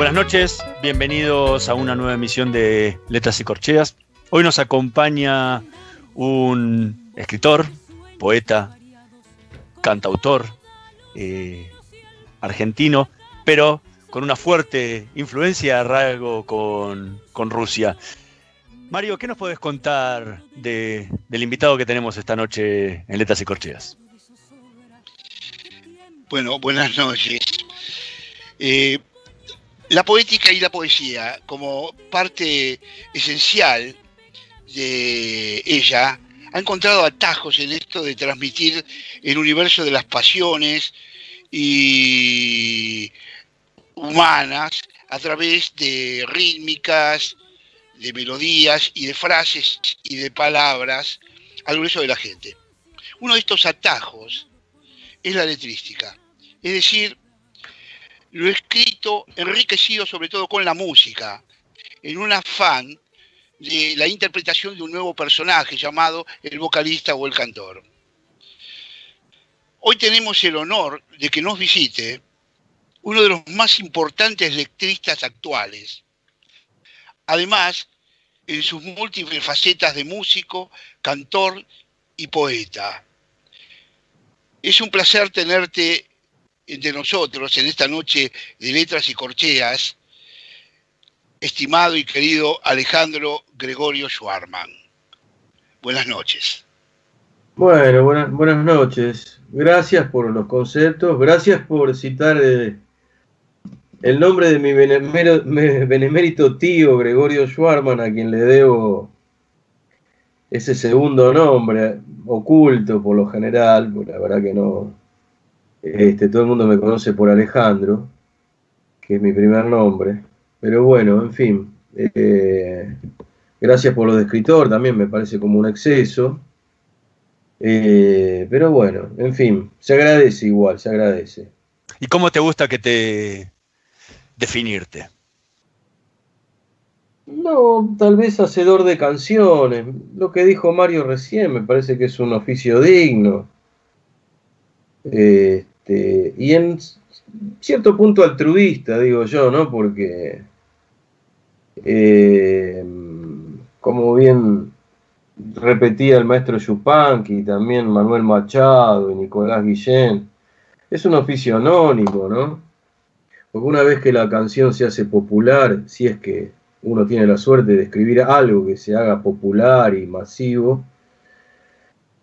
Buenas noches, bienvenidos a una nueva emisión de Letras y Corcheas. Hoy nos acompaña un escritor, poeta, cantautor eh, argentino, pero con una fuerte influencia, rasgo con, con Rusia. Mario, ¿qué nos puedes contar del invitado que tenemos esta noche en Letras y Corcheas? Bueno, buenas noches. Eh, la poética y la poesía como parte esencial de ella ha encontrado atajos en esto de transmitir el universo de las pasiones y humanas a través de rítmicas, de melodías y de frases y de palabras al grueso de la gente. Uno de estos atajos es la letrística, es decir, lo escrito enriquecido sobre todo con la música, en un afán de la interpretación de un nuevo personaje llamado el vocalista o el cantor. Hoy tenemos el honor de que nos visite uno de los más importantes lectristas actuales. Además, en sus múltiples facetas de músico, cantor y poeta. Es un placer tenerte de nosotros en esta noche de letras y corcheas, estimado y querido Alejandro Gregorio Schwarman. Buenas noches. Bueno, buenas, buenas noches. Gracias por los conceptos, gracias por citar eh, el nombre de mi benemérito tío Gregorio Schwarman, a quien le debo ese segundo nombre, oculto por lo general, la verdad que no, este, todo el mundo me conoce por Alejandro, que es mi primer nombre. Pero bueno, en fin. Eh, gracias por lo de escritor, también me parece como un exceso. Eh, pero bueno, en fin, se agradece igual, se agradece. ¿Y cómo te gusta que te definirte? No, tal vez hacedor de canciones. Lo que dijo Mario recién me parece que es un oficio digno. Este, y en cierto punto altruista, digo yo, ¿no? Porque, eh, como bien repetía el maestro Yupanqui, también Manuel Machado y Nicolás Guillén, es un oficio anónimo, ¿no? Porque una vez que la canción se hace popular, si es que uno tiene la suerte de escribir algo que se haga popular y masivo,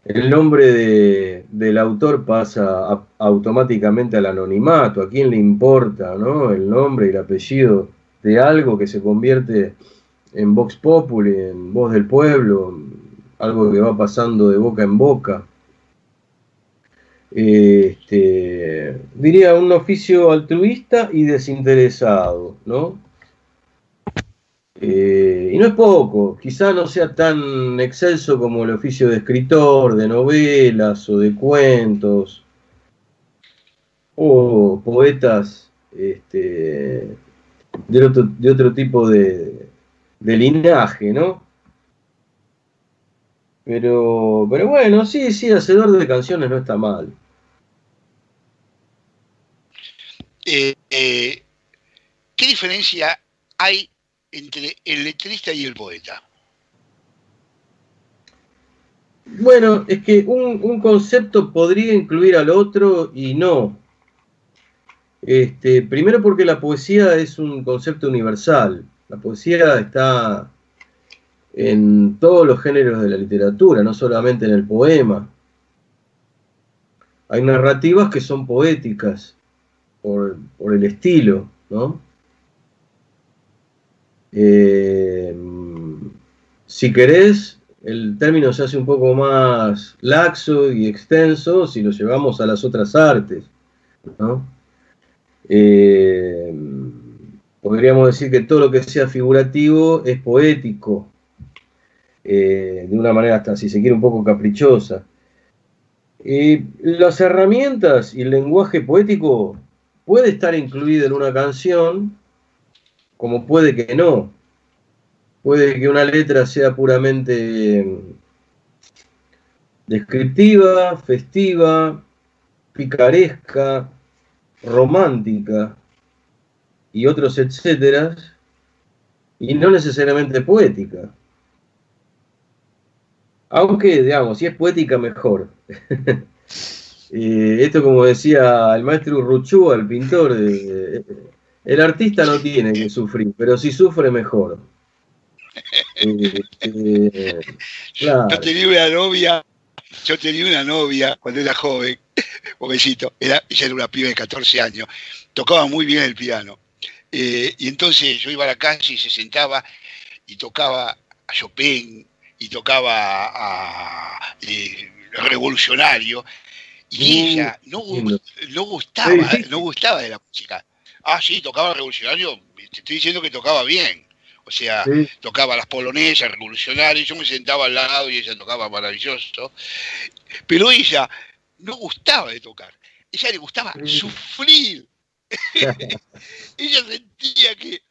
el nombre del autor pasa automáticamente al anonimato. ¿A quién le importa ¿no? el nombre y el apellido de algo que se convierte en Vox Populi, en voz del pueblo, algo que va pasando de boca en boca? Este, diría un oficio altruista y desinteresado, ¿no? Eh, y no es poco, quizá no sea tan excelso como el oficio de escritor, de novelas o de cuentos, o poetas este, de, otro, tipo de, linaje, ¿no? Pero, pero bueno, sí, sí, hacedor de canciones no está mal. Eh, eh, ¿Qué diferencia hay entre el letrista y el poeta? Bueno, es que un, concepto podría incluir al otro y no. Este, primero porque la poesía es un concepto universal. La poesía está en todos los géneros de la literatura, no solamente en el poema. Hay narrativas que son poéticas por, el estilo, ¿no? Eh, si querés, el término se hace un poco más laxo y extenso si lo llevamos a las otras artes. Eh, podríamos decir que todo lo que sea figurativo es poético, eh, de una manera hasta, si se quiere, un poco caprichosa. las herramientas y el lenguaje poético puede estar incluido en una canción, como puede que no. Puede que una letra sea puramente descriptiva, festiva, picaresca, romántica y otros etcétera, y no necesariamente poética. Aunque, digamos, si es poética, mejor. esto como decía el maestro Ruchúa, el pintor, el artista no tiene que sufrir, pero si sufre, mejor. Yo tenía una novia, yo tenía una novia cuando era joven, jovencito, era, ella era una piba de 14 años, tocaba muy bien el piano. Eh, y entonces yo iba a la calle y se sentaba y tocaba a Chopin, y tocaba a, eh, Revolucionario, y ella no, no gustaba, no gustaba de la música. Ah, sí, tocaba Revolucionario, te estoy diciendo que tocaba bien. O sea, tocaba las polonesas, revolucionarias, yo me sentaba al lado y ella tocaba maravilloso. Pero ella no gustaba de tocar, ella le gustaba sufrir. ella sentía que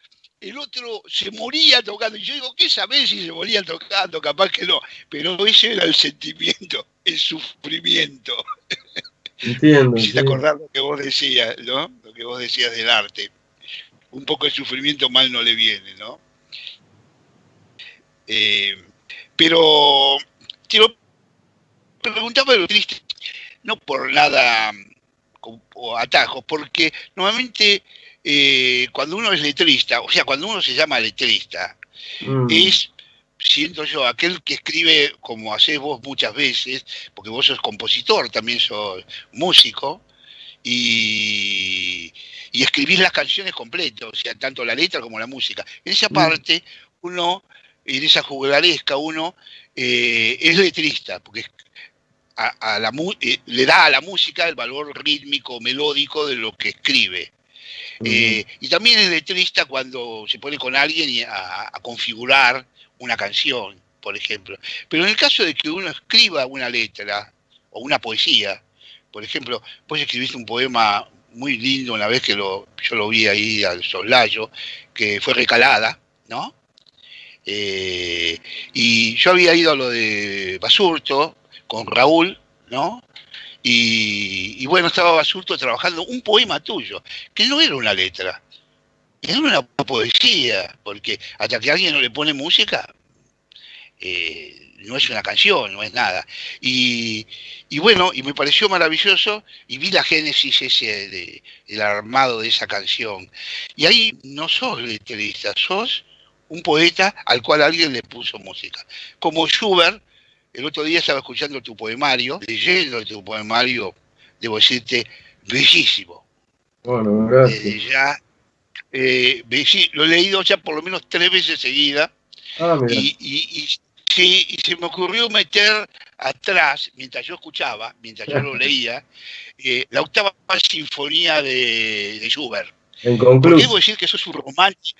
el otro se moría tocando. Y yo digo, ¿qué sabés si se moría tocando? Capaz que no. Pero ese era el sentimiento, el sufrimiento. Entiendo. si te acordás lo que vos decías, ¿no? Lo que vos decías del arte. Un poco de sufrimiento mal no le viene, ¿no? Eh, pero te lo preguntaba lo triste, no por nada o atajos, porque normalmente eh, cuando uno es letrista, o sea, cuando uno se llama letrista, mm. es, siento yo, aquel que escribe como haces vos muchas veces, porque vos sos compositor, también sos músico, y, y escribís las canciones completas, o sea, tanto la letra como la música. En esa mm. parte, uno, en esa juglaresca, uno eh, es letrista, porque a, la, eh, le da a la música el valor rítmico, melódico de lo que escribe. Eh, y también es letrista cuando se pone con alguien a, configurar una canción, por ejemplo. Pero en el caso de que uno escriba una letra o una poesía, por ejemplo, vos escribiste un poema muy lindo una vez que lo, yo lo vi ahí al soslayo, que fue Recalada, ¿no? Eh, y yo había ido a lo de Basurto con Raúl, ¿no? Y, bueno, estaba Basurto trabajando un poema tuyo, que no era una letra, era una poesía, porque hasta que alguien no le pone música, eh, no es una canción, no es nada. Y, bueno, y me pareció maravilloso y vi la génesis ese del armado de esa canción. Y ahí no sos letrista, sos un poeta al cual alguien le puso música. Como Schubert, el otro día estaba escuchando tu poemario, leyendo tu poemario, debo decirte, bellísimo. Bueno, gracias. ya, eh, lo he leído ya por lo menos tres veces seguida. Ah, y, y, se me ocurrió meter atrás, mientras yo escuchaba, mientras yo lo leía, eh, la octava sinfonía de, de Schubert. Debo decir que eso es un romance.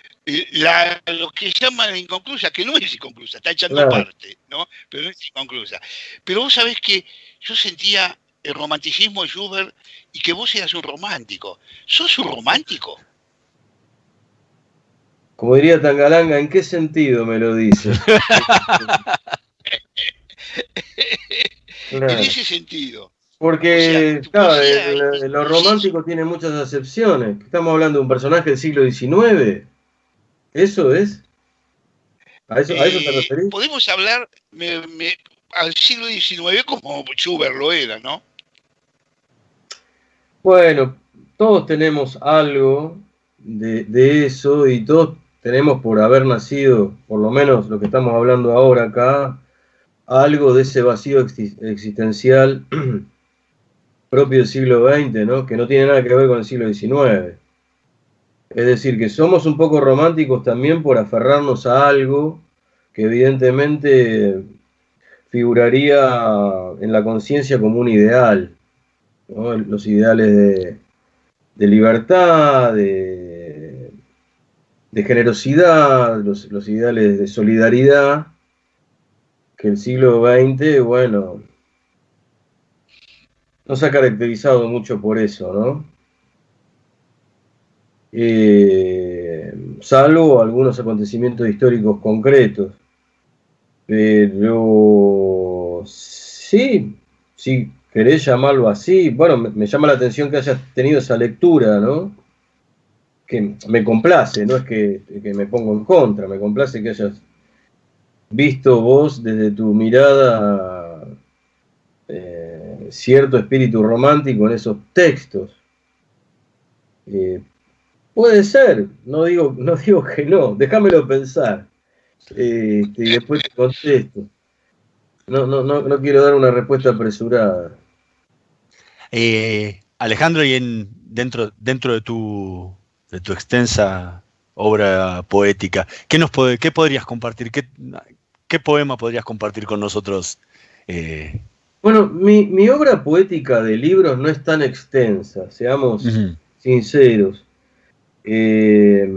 La, lo que se llama inconclusa, que no es inconclusa, está echando parte, ¿no? Pero no es inconclusa. Pero vos sabés que yo sentía el romanticismo de Schubert y que vos eras un romántico. ¿Sos un romántico? Como diría Tangalanga, ¿en qué sentido me lo dice? En ese sentido. Porque, claro, lo romántico tiene muchas acepciones. Estamos hablando de un personaje del siglo XIX. ¿Eso es? ¿A eso, te eh, referís? Podemos hablar al siglo XIX como Schubert lo era, ¿no? Bueno, todos tenemos algo de, eso y todos tenemos por haber nacido, por lo menos lo que estamos hablando ahora acá, algo de ese vacío existencial propio del siglo XX, ¿no? que no tiene nada que ver con el siglo XIX. Es decir, que somos un poco románticos también por aferrarnos a algo que evidentemente figuraría en la conciencia como un ideal. Los ideales de, libertad, de, generosidad, los, ideales de solidaridad, que el siglo XX, bueno, no se ha caracterizado mucho por eso, ¿no? Eh, salvo algunos acontecimientos históricos concretos. Pero sí, si querés llamarlo así, bueno, me, llama la atención que hayas tenido esa lectura, ¿no? Que me complace, no es que, me pongo en contra, me complace que hayas visto vos desde tu mirada eh, cierto espíritu romántico en esos textos. Eh, Puede ser, no digo, no digo que no, déjamelo pensar. Este, y después te contesto. No, no, no, no quiero dar una respuesta apresurada. Eh, Alejandro, y en, dentro, dentro de tu, de tu extensa obra poética, ¿qué, nos qué podrías compartir? ¿Qué, ¿Qué, poema podrías compartir con nosotros? Eh? Bueno, mi, mi, obra poética de libros no es tan extensa, seamos sinceros. Eh,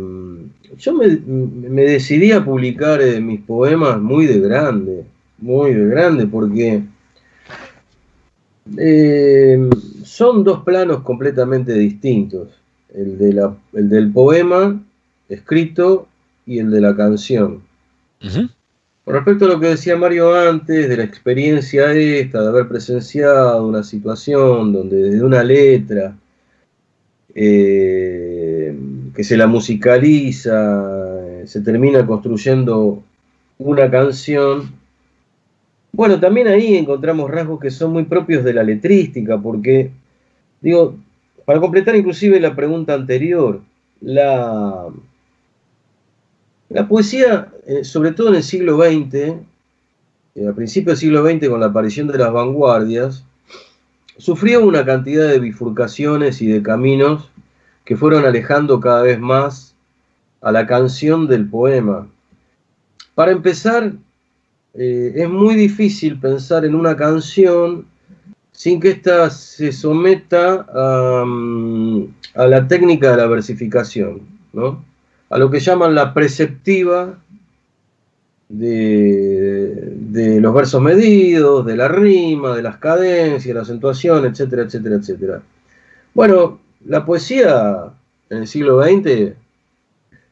yo me, decidí a publicar eh, mis poemas muy de grande, muy de grande, porque son dos planos completamente distintos, el, del poema escrito y el de la canción. Con respecto a lo que decía Mario antes, de la experiencia esta, de haber presenciado una situación donde desde una letra, que se la musicaliza, se termina construyendo una canción. Bueno, también ahí encontramos rasgos que son muy propios de la letrística, porque, digo, para completar inclusive la pregunta anterior, la, poesía, eh, sobre todo en el siglo XX, eh, a principios del siglo XX con la aparición de las vanguardias, sufrió una cantidad de bifurcaciones y de caminos que fueron alejando cada vez más a la canción del poema. Para empezar, eh, es muy difícil pensar en una canción sin que ésta se someta a, la técnica de la versificación, ¿no? a lo que llaman la preceptiva de, de, los versos medidos, de la rima, de las cadencias, la acentuación, etcétera, etcétera, etcétera. Bueno, la poesía en el siglo XX,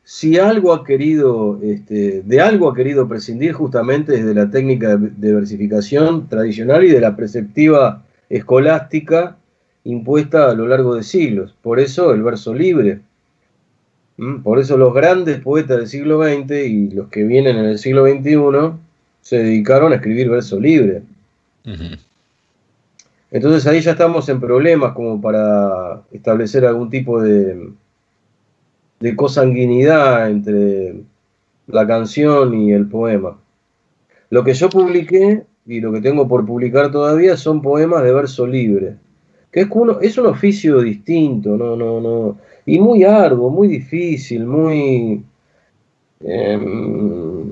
si algo ha querido, este, de algo ha querido prescindir justamente desde la técnica de versificación tradicional y de la preceptiva escolástica impuesta a lo largo de siglos. Por eso el verso libre. Por eso los grandes poetas del siglo XX y los que vienen en el siglo XXI se dedicaron a escribir verso libre. Entonces ahí ya estamos en problemas como para establecer algún tipo de, de cosanguinidad entre la canción y el poema. Lo que yo publiqué y lo que tengo por publicar todavía son poemas de verso libre, que es, uno, es un oficio distinto, no, no, no, y muy arduo, muy difícil, muy, em,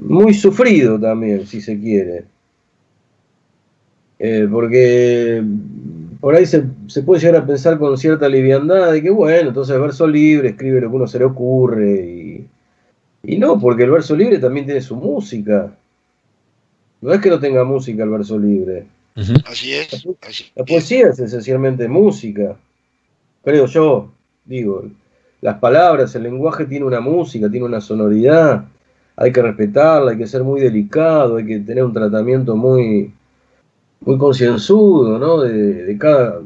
muy sufrido también, si se quiere. Eh, porque por ahí se, puede llegar a pensar con cierta liviandad de que, bueno, entonces verso libre, escribe lo que uno se le ocurre. Y, no, porque el verso libre también tiene su música. No es que no tenga música el verso libre. Así es. la, poesía es esencialmente música. Creo yo, digo, las palabras, el lenguaje tiene una música, tiene una sonoridad. Hay que respetarla, hay que ser muy delicado, hay que tener un tratamiento muy, muy concienzudo, ¿no? De, cada,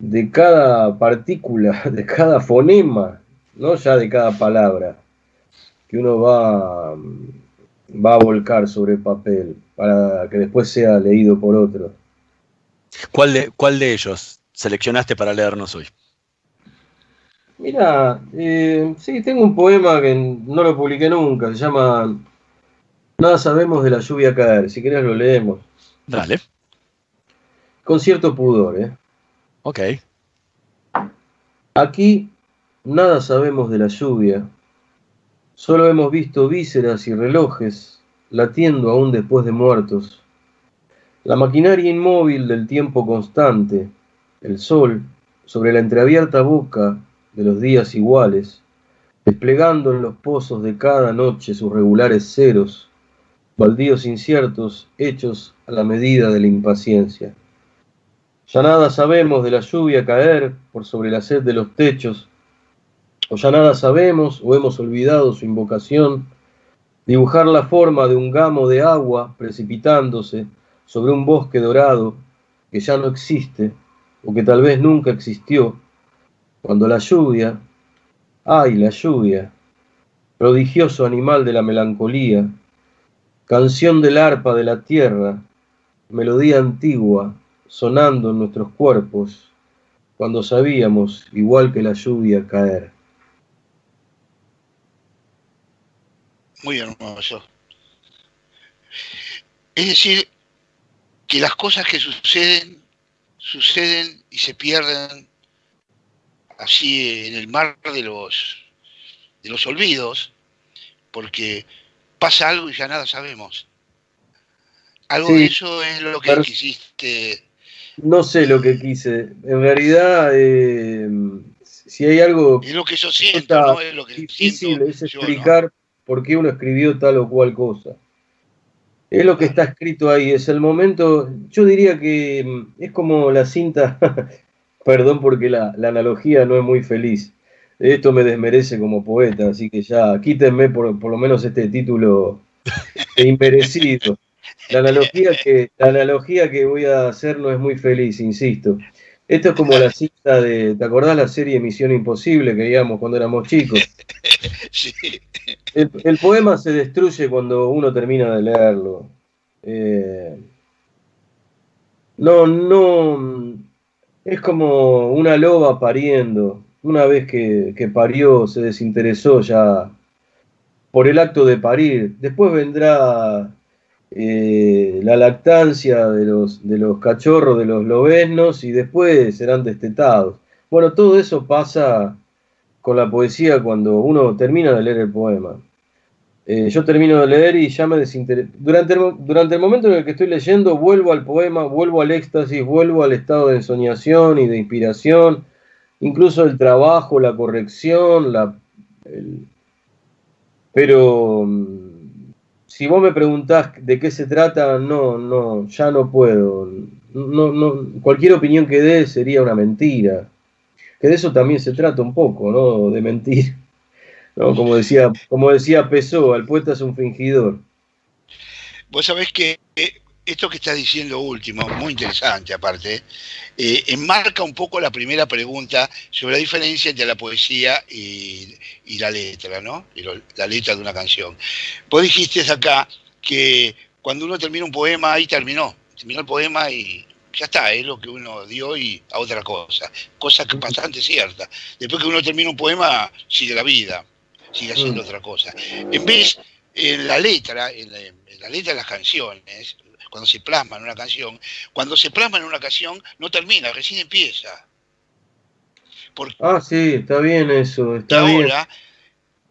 de cada partícula, de cada fonema, ¿no? Ya de cada palabra que uno va, va a volcar sobre papel para que después sea leído por otro. ¿Cuál de, cuál de ellos seleccionaste para leernos hoy? Mira, eh, sí, tengo un poema que no lo publiqué nunca, se llama Nada sabemos de la lluvia caer, si querés lo leemos. Dale. Con cierto pudor, ¿eh? Ok. Aquí nada sabemos de la lluvia, solo hemos visto vísceras y relojes latiendo aún después de muertos. La maquinaria inmóvil del tiempo constante, el sol, sobre la entreabierta boca de los días iguales, desplegando en los pozos de cada noche sus regulares ceros, baldíos inciertos hechos a la medida de la impaciencia. Ya nada sabemos de la lluvia caer por sobre la sed de los techos, o ya nada sabemos o hemos olvidado su invocación, dibujar la forma de un gamo de agua precipitándose sobre un bosque dorado que ya no existe o que tal vez nunca existió, cuando la lluvia, ay la lluvia, prodigioso animal de la melancolía, canción del arpa de la tierra, melodía antigua, sonando en nuestros cuerpos, cuando sabíamos, igual que la lluvia, caer. Muy hermoso. Es decir, que las cosas que suceden, suceden y se pierden así en el mar de los, de los olvidos, porque pasa algo y ya nada sabemos. Algo de eso es lo que quisiste. No sé lo que quise. En realidad, eh, si hay algo. Es lo que yo siento, ¿no? Es lo que difícil es explicar por qué uno escribió tal o cual cosa. Es lo que está escrito ahí, es el momento. Yo diría que mm, es como la cinta Perdón porque la, analogía no es muy feliz. Esto me desmerece como poeta, así que ya quítenme por, por lo menos este título inmerecido. La analogía, que, la analogía que voy a hacer no es muy feliz, insisto. Esto es como la cita de, ¿te acordás la serie Misión Imposible que veíamos cuando éramos chicos? Sí. El, poema se destruye cuando uno termina de leerlo. Eh, no, no, es como una loba pariendo. Una vez que, parió, se desinteresó ya por el acto de parir. Después vendrá eh, la lactancia de los, cachorros, de los lobesnos, y después serán destetados. Bueno, todo eso pasa con la poesía cuando uno termina de leer el poema. Eh, yo termino de leer y ya me desintereso. Durante el, durante el momento en el que estoy leyendo, vuelvo al poema, vuelvo al éxtasis, vuelvo al estado de ensoñación y de inspiración, incluso el trabajo, la corrección, la, pero mm, si vos me preguntás de qué se trata, no, no, ya no puedo. No, no, cualquier opinión que dé sería una mentira. Que de eso también se trata un poco, ¿no? De mentir. Como decía, como decía Pesó, el poeta es un fingidor. Vos sabés que esto que estás diciendo último, muy interesante aparte, eh, enmarca un poco la primera pregunta sobre la diferencia entre la poesía y, la letra, ¿no? la letra de una canción. Vos dijiste acá que cuando uno termina un poema, ahí terminó. Terminó el poema y ya está, es lo que uno dio y a otra cosa. Cosa que es bastante cierta. Después que uno termina un poema, sigue la vida sigue haciendo mm. otra cosa. En vez, en la letra, en la, letra de las canciones, cuando se plasma en una canción, cuando se plasma en una canción no termina, recién empieza. ah, sí, está bien eso, está ahora,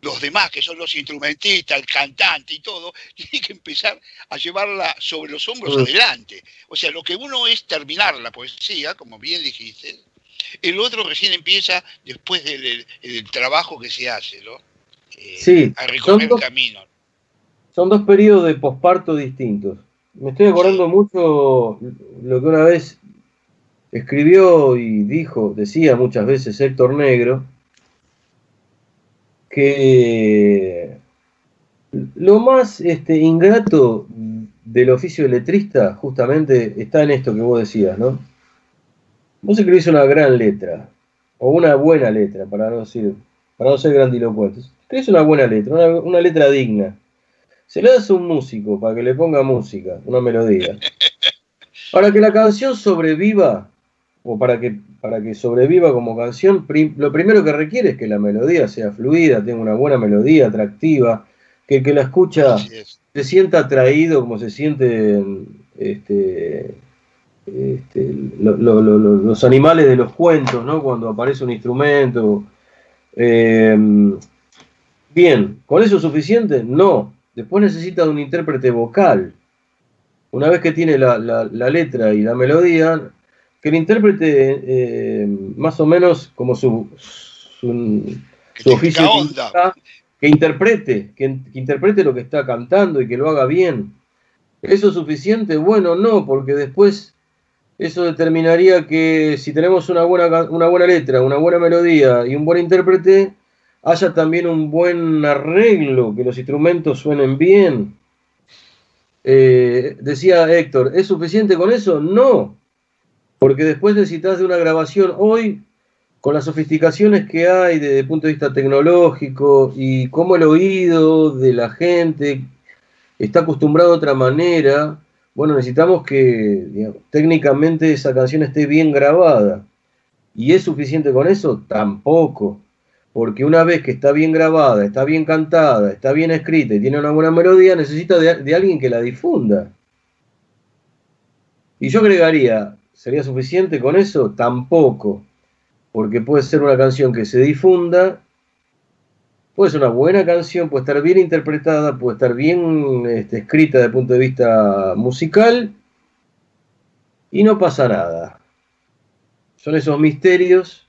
los demás, que son los instrumentistas, el cantante y todo, tienen que empezar a llevarla sobre los hombros adelante. O sea, lo que uno es terminar la poesía, como bien dijiste, el otro recién empieza después del, del trabajo que se hace, ¿no? sí, son dos, Son dos periodos de posparto distintos. Me estoy acordando mucho lo que una vez escribió y dijo, decía muchas veces Héctor Negro, que lo más este, ingrato del oficio de letrista justamente está en esto que vos decías, ¿no? Vos escribís una gran letra, o una buena letra, para no decir, para no ser grandilocuentes es una buena letra, una, letra digna. Se le das a un músico para que le ponga música, una melodía. Para que la canción sobreviva, o para que, para que sobreviva como canción, lo primero que requiere es que la melodía sea fluida, tenga una buena melodía, atractiva, que el que la escucha se sienta atraído como se sienten este, este, los animales de los cuentos, ¿no? Cuando aparece un instrumento. Em, bien, ¿con eso es suficiente? No. Después necesita de un intérprete vocal. Una vez que tiene la, letra y la melodía, que el intérprete, eh, más o menos como su, su, oficio, que interprete, que, interprete lo que está cantando y que lo haga bien. ¿Eso es suficiente? Bueno, no, porque después eso determinaría que si tenemos una buena, una buena letra, una buena melodía y un buen intérprete, haya también un buen arreglo, que los instrumentos suenen bien. Eh, decía Héctor, ¿es suficiente con eso? No, porque después necesitas de una grabación. Hoy con las sofisticaciones que hay desde el punto de vista tecnológico y cómo el oído de la gente está acostumbrado a otra manera, bueno, necesitamos que técnicamente esa canción esté bien grabada. ¿Y es suficiente con eso? Tampoco. Porque una vez que está bien grabada, está bien cantada, está bien escrita y tiene una buena melodía, necesita de, alguien que la difunda. Y yo agregaría, ¿sería suficiente con eso? Tampoco porque puede ser una canción que se difunda, puede ser una buena canción, puede estar bien interpretada, puede estar bien este, escrita desde el punto de vista musical, y no pasa nada. Son esos misterios.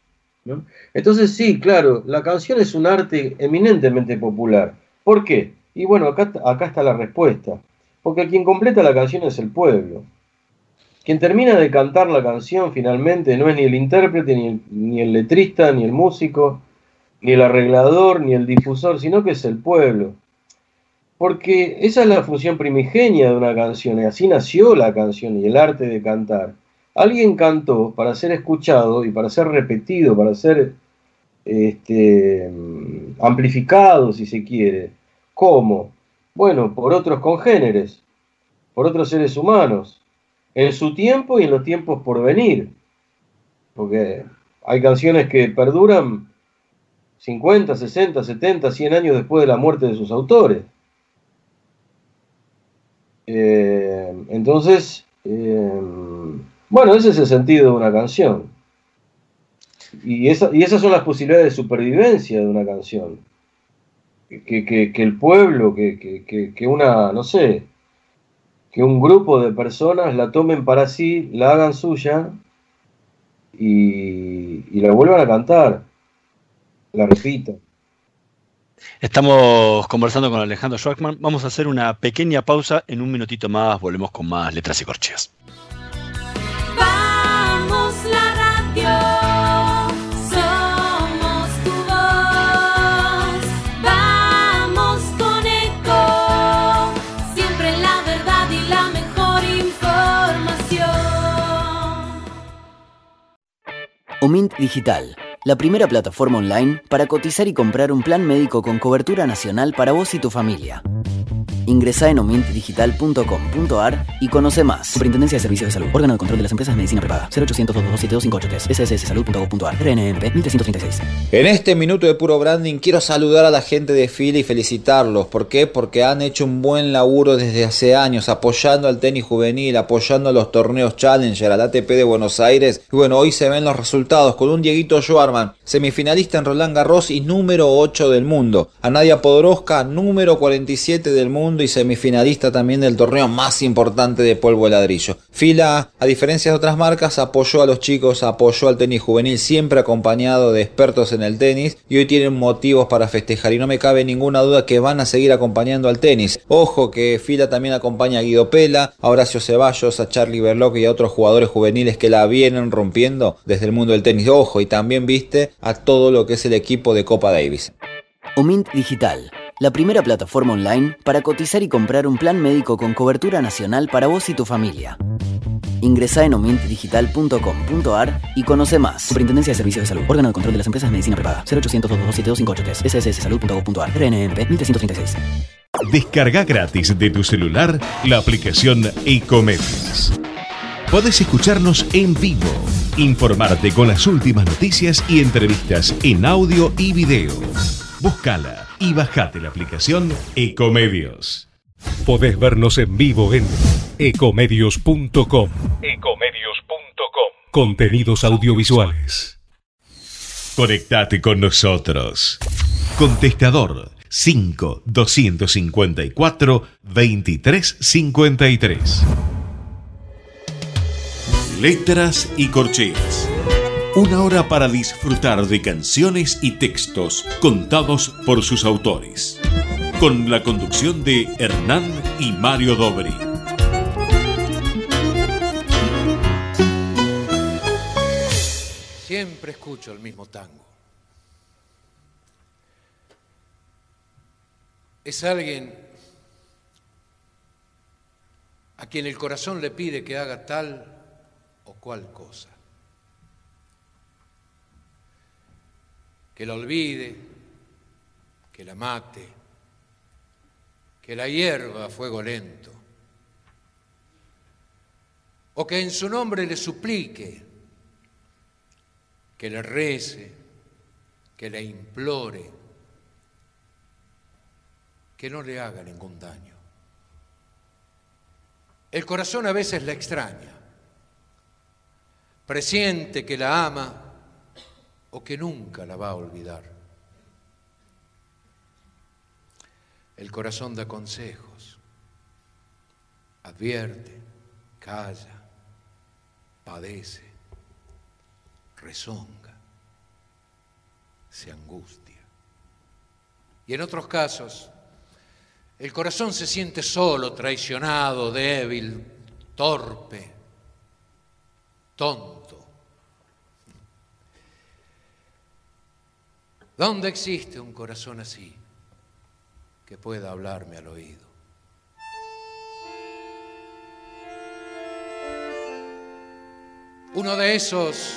Entonces sí, claro, la canción es un arte eminentemente popular. ¿Por qué? Y bueno, acá, está la respuesta. Porque quien completa la canción es el pueblo. Quien termina de cantar la canción finalmente no es ni el intérprete, ni el, letrista, ni el músico, ni el arreglador, ni el difusor, sino que es el pueblo. Porque esa es la función primigenia de una canción, y así nació la canción y el arte de cantar. Alguien cantó para ser escuchado y para ser repetido, para ser este, amplificado, si se quiere. ¿Cómo? Bueno, por otros congéneres, por otros seres humanos en su tiempo y en los tiempos por venir. Porque hay canciones que perduran 50, 60, 70, 100 años después de la muerte de sus autores. Eh, entonces, eh, bueno, ese es el sentido de una canción. Y, esas son las posibilidades de supervivencia de una canción. Que, el pueblo, que, que, una, no sé, que un grupo de personas la tomen para sí, la hagan suya y, la vuelvan a cantar, la repitan. Estamos conversando con Alejandro Schwarzman. Vamos a hacer una pequeña pausa. En un minutito más volvemos con más letras y corcheas. Omint Digital, la primera plataforma online para cotizar y comprar un plan médico con cobertura nacional para vos y tu familia. Ingresa en omintdigital.com.ar y conoce más. Superintendencia de Servicios de Salud. Órgano de control de las empresas de medicina privada. 0800 227 sssalud.gov.ar. RNMP 1336. En este minuto de puro branding quiero saludar a la gente de Fila y felicitarlos. ¿Por qué? Porque han hecho un buen laburo desde hace años apoyando al tenis juvenil, apoyando a los torneos Challenger, al ATP de Buenos Aires. Y bueno, hoy se ven los resultados con un Dieguito Semifinalista en Roland Garros y número 8 del mundo. A Nadia Podoroska, número 47 del mundo y semifinalista también del torneo más importante de polvo de ladrillo. Fila, a diferencia de otras marcas, apoyó a los chicos, apoyó al tenis juvenil, siempre acompañado de expertos en el tenis y hoy tienen motivos para festejar y no me cabe ninguna duda que van a seguir acompañando al tenis. Ojo que Fila también acompaña a Guido Pela, a Horacio Ceballos, a Charlie Berloc y a otros jugadores juveniles que la vienen rompiendo desde el mundo del tenis. Ojo y también viste a todo lo que es el equipo de Copa Davis. Omint Digital la primera plataforma online para cotizar y comprar un plan médico con cobertura nacional para vos y tu familia. Ingresa en omintdigital.com.ar y conoce más. Superintendencia de Servicios de Salud. Órgano de control de las empresas de medicina privada. 0800 227 sssalud.gov.ar. RNMP 1336. Descarga gratis de tu celular la aplicación Ecomedios. Podés escucharnos en vivo Informarte con las últimas noticias y entrevistas en audio y video. Búscala y bajate la aplicación Ecomedios. Podés vernos en vivo en ecomedios.com. Ecomedios.com. Contenidos audiovisuales. Conectate con nosotros. Contestador 5 254 2353. Letras y corcheas. Una hora para disfrutar de canciones y textos contados por sus autores. Con la conducción de Hernán y Mario Dobri. Siempre escucho el mismo tango. Es alguien a quien el corazón le pide que haga tal cual cosa. Que la olvide, que la mate, que la hierva a fuego lento, o que en su nombre le suplique, que le rece, que le implore, que no le haga ningún daño. El corazón a veces la extraña, presiente que la ama o que nunca la va a olvidar. El corazón da consejos, advierte, calla, padece, rezonga, se angustia. Y en otros casos, el corazón se siente solo, traicionado, débil, torpe, tonto. ¿Dónde existe un corazón así que pueda hablarme al oído? Uno de esos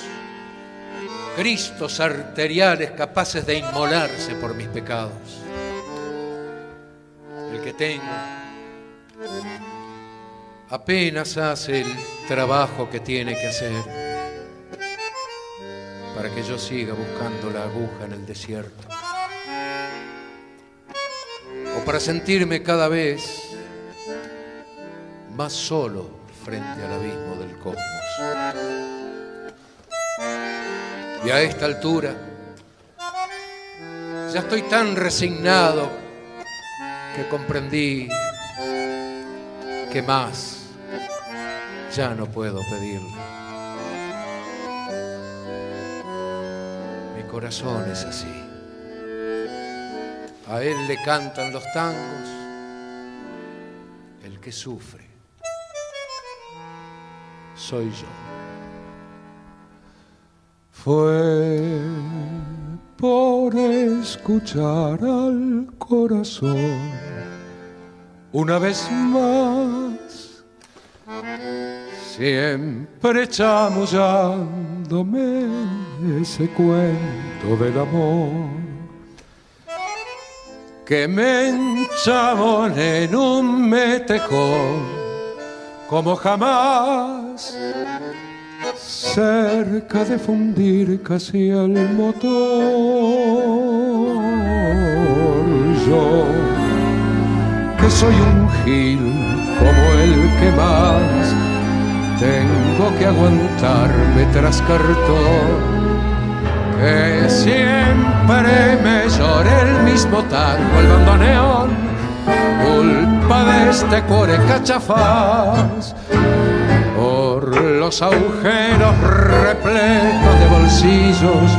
Cristos arteriales capaces de inmolarse por mis pecados. El que tengo apenas hace el trabajo que tiene que hacer para que yo siga buscando la aguja en el desierto. O para sentirme cada vez más solo frente al abismo del cosmos. Y a esta altura ya estoy tan resignado que comprendí que más ya no puedo pedirle. Corazón es así. A él le cantan los tangos el que sufre. Soy yo. Fue por escuchar al corazón una vez más, siempre chamullándome ese cuento del amor que me enchabón en un metejón como jamás cerca de fundir casi el motor. Yo, que soy un gil como el que más tengo que aguantarme tras cartón. Que siempre me llore el mismo tango, el bandoneón, culpa de este core cachafaz por los agujeros repletos de bolsillos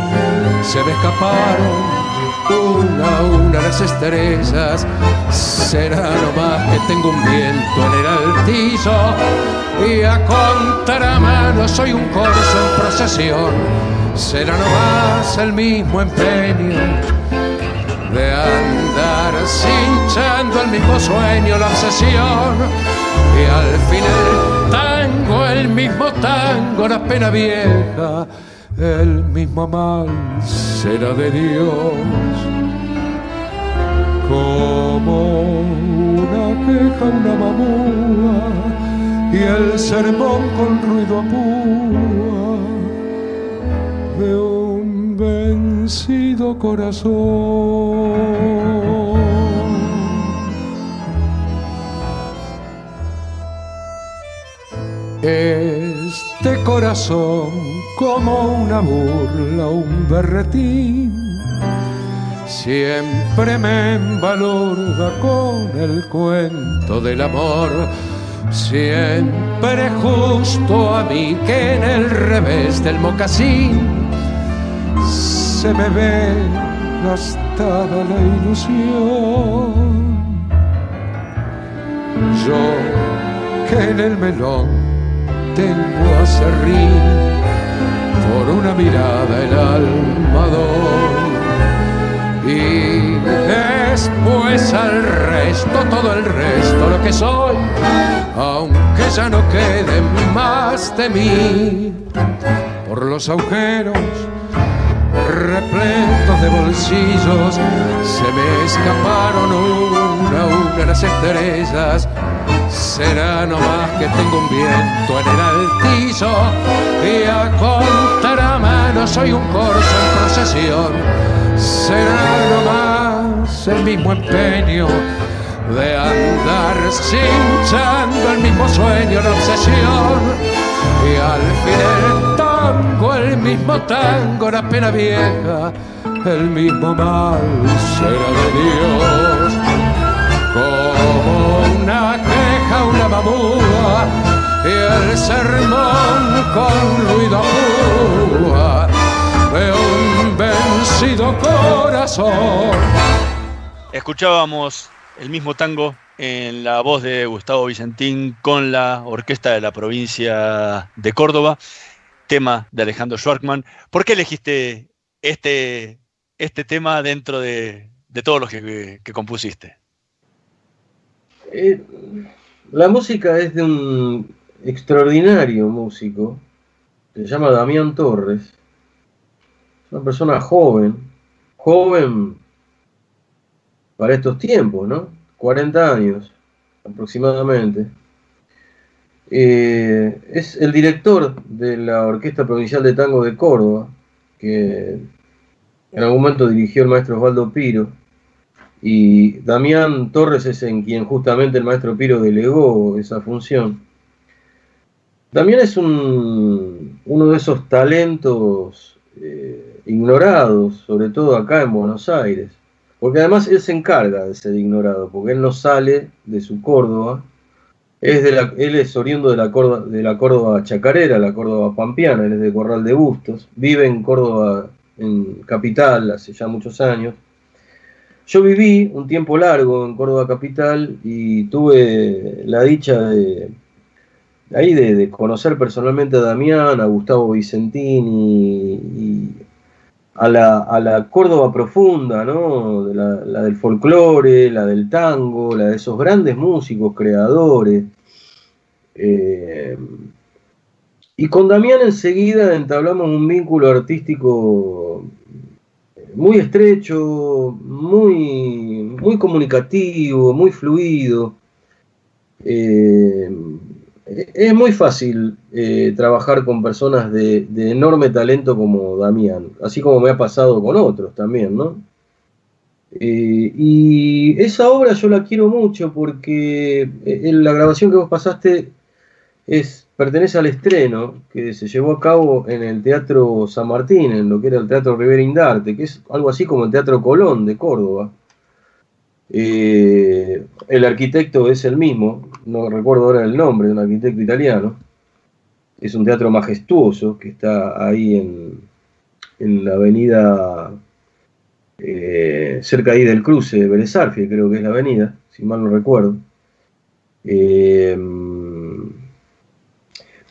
se me escaparon una a una las estrellas. Será nomás que tengo un viento en el altillo y a contramano soy un corso en procesión. Será nomás el mismo empeño de andar cinchando el mismo sueño, la obsesión y al final tango, el mismo tango, la pena vieja, el mismo mal será de Dios. Como una queja, una mamúa y el sermón con ruido apúa de un vencido corazón. Este corazón como una burla, un berretín, siempre me embalurda con el cuento del amor, siempre justo a mí que en el revés del mocasín se me ve gastada la ilusión. Yo que en el melón tengo a serrín por una mirada el almadón y después al resto, todo el resto lo que soy, aunque ya no quede más de mí. Por los agujeros repletos de bolsillos se me escaparon una a una las estrellas será nomás que tengo un viento en el altillo y a contramano soy un corso en procesión. Será nomás el mismo empeño de andar cinchando el mismo sueño, la obsesión y al fin el tango, el mismo tango, la pena vieja, el mismo mal será de Dios como una una babúa y el sermón con ruido púa de un vencido corazón. Escuchábamos el mismo tango en la voz de Gustavo Vicentín con la orquesta de la provincia de Córdoba, tema de Alejandro Schwartzman. ¿Por qué elegiste este, este tema dentro de, de todos los que, que compusiste? Eh, la música es de un extraordinario músico, se llama Damián Torres. Es una persona joven, joven para estos tiempos, ¿no? 40 años aproximadamente. Eh, es el director de la Orquesta Provincial de Tango de Córdoba, que en algún momento dirigió el maestro Osvaldo Piro y Damián Torres es en quien justamente el maestro Piro delegó esa función. Damián es un, uno de esos talentos eh, ignorados, sobre todo acá en Buenos Aires, porque además él se encarga de ser ignorado, porque él no sale de su Córdoba, es de la, él es oriundo de la, Córdoba, de la Córdoba chacarera, la Córdoba pampeana, él es de Corral de Bustos, vive en Córdoba, en capital, hace ya muchos años, yo viví un tiempo largo en Córdoba Capital y tuve la dicha de, ahí de, conocer personalmente a Damián, a Gustavo Vicentini y, a, la, Córdoba profunda, ¿no? la, del folclore, la del tango, la de esos grandes músicos, creadores. Eh, y con Damián enseguida entablamos un vínculo artístico muy estrecho, muy, muy comunicativo, muy fluido. Eh, es muy fácil eh, trabajar con personas de, enorme talento como Damián, así como me ha pasado con otros también, ¿no? Eh, y esa obra yo la quiero mucho porque la grabación que vos pasaste es pertenece al estreno que se llevó a cabo en el Teatro San Martín, en lo que era el Teatro Rivera Indarte, que es algo así como el Teatro Colón de Córdoba. Eh, el arquitecto es el mismo, no recuerdo ahora el nombre de un arquitecto italiano. Es un teatro majestuoso que está ahí en, la avenida, eh, cerca ahí del cruce de Vélez creo que es la avenida, si mal no recuerdo. Eh,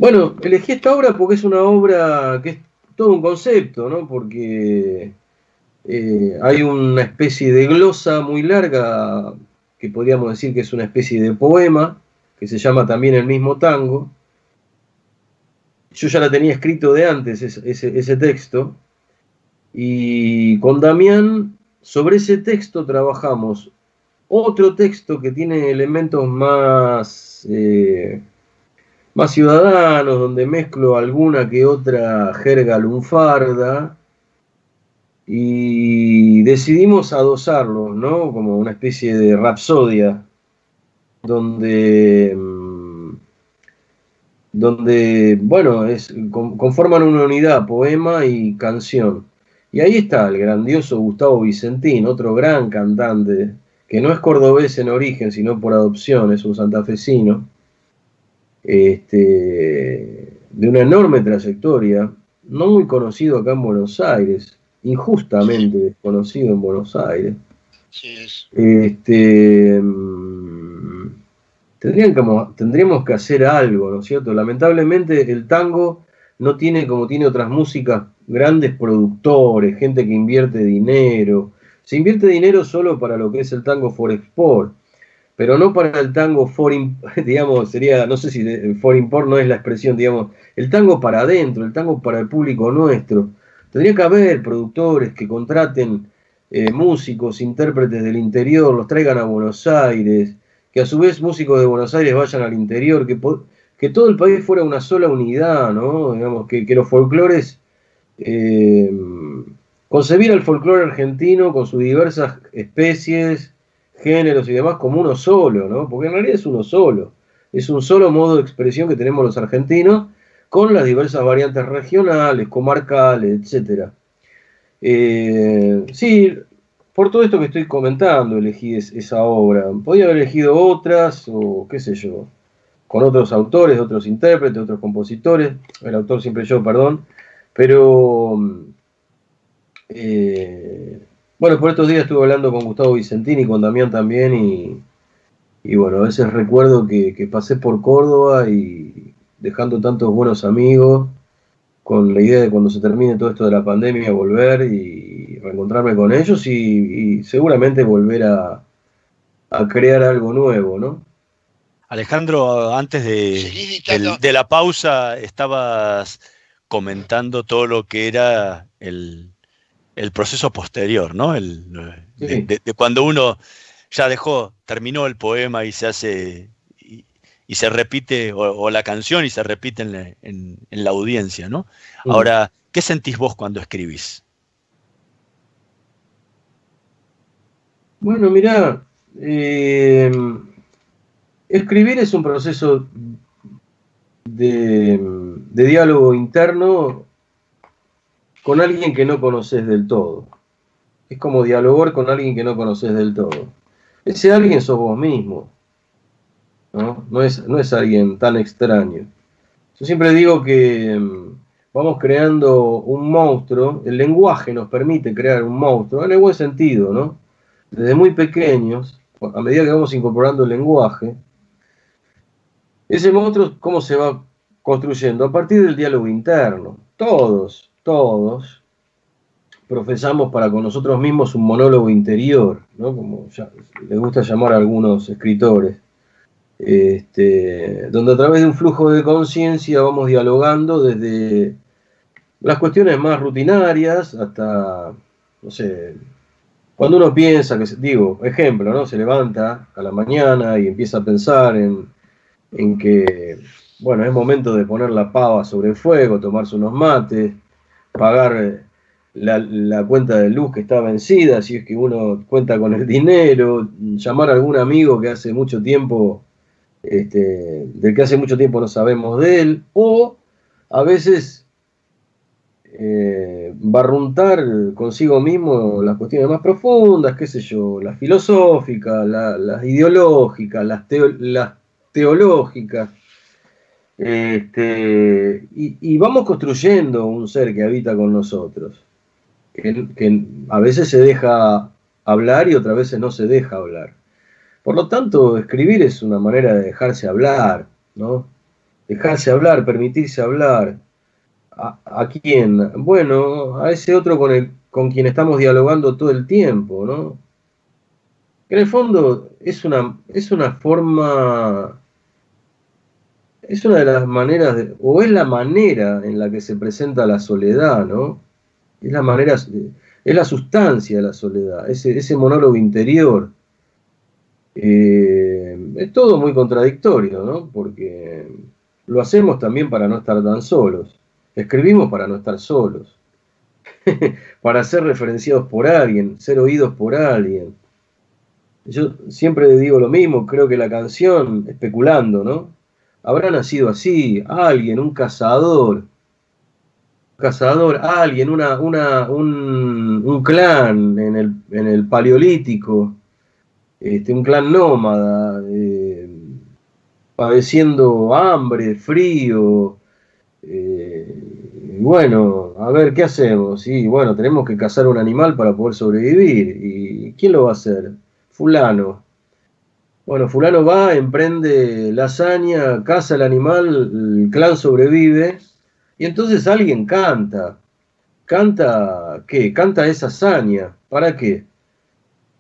bueno, elegí esta obra porque es una obra que es todo un concepto, ¿no? Porque eh, hay una especie de glosa muy larga, que podríamos decir que es una especie de poema, que se llama también el mismo tango. Yo ya la tenía escrito de antes, ese, texto, y con Damián sobre ese texto trabajamos otro texto que tiene elementos más... Eh, más ciudadanos, donde mezclo alguna que otra jerga lunfarda y decidimos adosarlo, ¿no? Como una especie de rapsodia, donde, mm, donde bueno, es, conforman una unidad, poema y canción. Y ahí está el grandioso Gustavo Vicentín, otro gran cantante, que no es cordobés en origen, sino por adopción, es un santafesino, este, de una enorme trayectoria, no muy conocido acá en Buenos Aires, injustamente desconocido en Buenos Aires. Este, mm, tendrían tendríamos que hacer algo, ¿no es cierto? Lamentablemente el tango no tiene como tiene otras músicas grandes productores, gente que invierte dinero. Se invierte dinero solo para lo que es el tango for export, pero no para el tango for, digamos, sería, no sé si for import no es la expresión, digamos, el tango para adentro, el tango para el público nuestro. Tendría que haber productores que contraten eh, músicos, intérpretes del interior, los traigan a Buenos Aires, que a su vez músicos de Buenos Aires vayan al interior, que, que todo el país fuera una sola unidad, ¿no? Digamos, que, los folclores, eh, concebir el folclore argentino con sus diversas especies, géneros y demás como uno solo, ¿no? Porque en realidad es uno solo. Es un solo modo de expresión que tenemos los argentinos con las diversas variantes regionales, comarcales, etc. Eh, sí, por todo esto que estoy comentando, elegí esa obra. Podría haber elegido otras, o qué sé yo, con otros autores, otros intérpretes, otros compositores, el autor siempre yo, perdón, pero eh, bueno, por estos días estuve hablando con Gustavo Vicentini, con Damián también, y, bueno, a veces recuerdo que pasé por Córdoba y, dejando tantos buenos amigos, con la idea de cuando se termine todo esto de la pandemia volver y reencontrarme con ellos y, seguramente volver a, crear algo nuevo, ¿no? Alejandro, antes de, la pausa estabas comentando todo lo que era el, proceso posterior, ¿no? El, de, cuando uno ya dejó, terminó el poema y se hace y se repite, o, la canción y se repite en la, audiencia, ¿no? Ahora, ¿qué sentís vos cuando escribís? Bueno, mira, eh, escribir es un proceso de, de, diálogo interno con alguien que no conoces del todo. Es como dialogar con alguien que no conoces del todo. Ese alguien sos vos mismo. ¿no? es, no es alguien tan extraño. Yo siempre digo que mm, vamos creando un monstruo, el lenguaje nos permite crear un monstruo, en el buen sentido, ¿no? Desde muy pequeños, a medida que vamos incorporando el lenguaje, ese monstruo, ¿cómo se va construyendo? A partir del diálogo interno. Todos, todos profesamos para con nosotros mismos un monólogo interior, ¿no? Como ya, les gusta llamar a algunos escritores este, donde a través de un flujo de conciencia vamos dialogando desde las cuestiones más rutinarias hasta, no sé, cuando uno piensa, que digo, ejemplo, ¿no? Se levanta a la mañana y empieza a pensar en, en que, bueno, es momento de poner la pava sobre el fuego, tomarse unos mates, pagar la, la, cuenta de luz que está vencida, si es que uno cuenta con el dinero, llamar a algún amigo que hace mucho tiempo este, del que hace mucho tiempo no sabemos de él, o a veces eh, barruntar consigo mismo las cuestiones más profundas, qué sé yo, las filosóficas, las ideológicas, las, teológicas. Este, y, vamos construyendo un ser que habita con nosotros, que, a veces se deja hablar y otras veces no se deja hablar. Por lo tanto, escribir es una manera de dejarse hablar, ¿no? Dejarse hablar, permitirse hablar. ¿A, quién? Bueno, a ese otro con, el, con quien estamos dialogando todo el tiempo, ¿no? En el fondo es una, es una forma, es una de las maneras, o es la manera en la que se presenta la soledad, ¿no? Es la manera, es la sustancia de la soledad, ese, ese monólogo interior eh, es todo muy contradictorio, ¿no? Porque lo hacemos también para no estar tan solos. Escribimos para no estar solos. para ser referenciados por alguien, ser oídos por alguien. Yo siempre digo lo mismo, creo que la canción, especulando, ¿no? Habrá nacido así, alguien, un cazador, un cazador, alguien, una, una, un, clan en el, en el paleolítico, este, un clan nómada, eh, padeciendo hambre, frío, eh, bueno, a ver, ¿qué hacemos? Y bueno, tenemos que cazar un animal para poder sobrevivir. ¿Y quién lo va a hacer? Fulano. Bueno, fulano va, emprende la hazaña, caza el animal, el clan sobrevive, y entonces alguien canta. ¿Canta qué? Canta esa hazaña. ¿Para qué?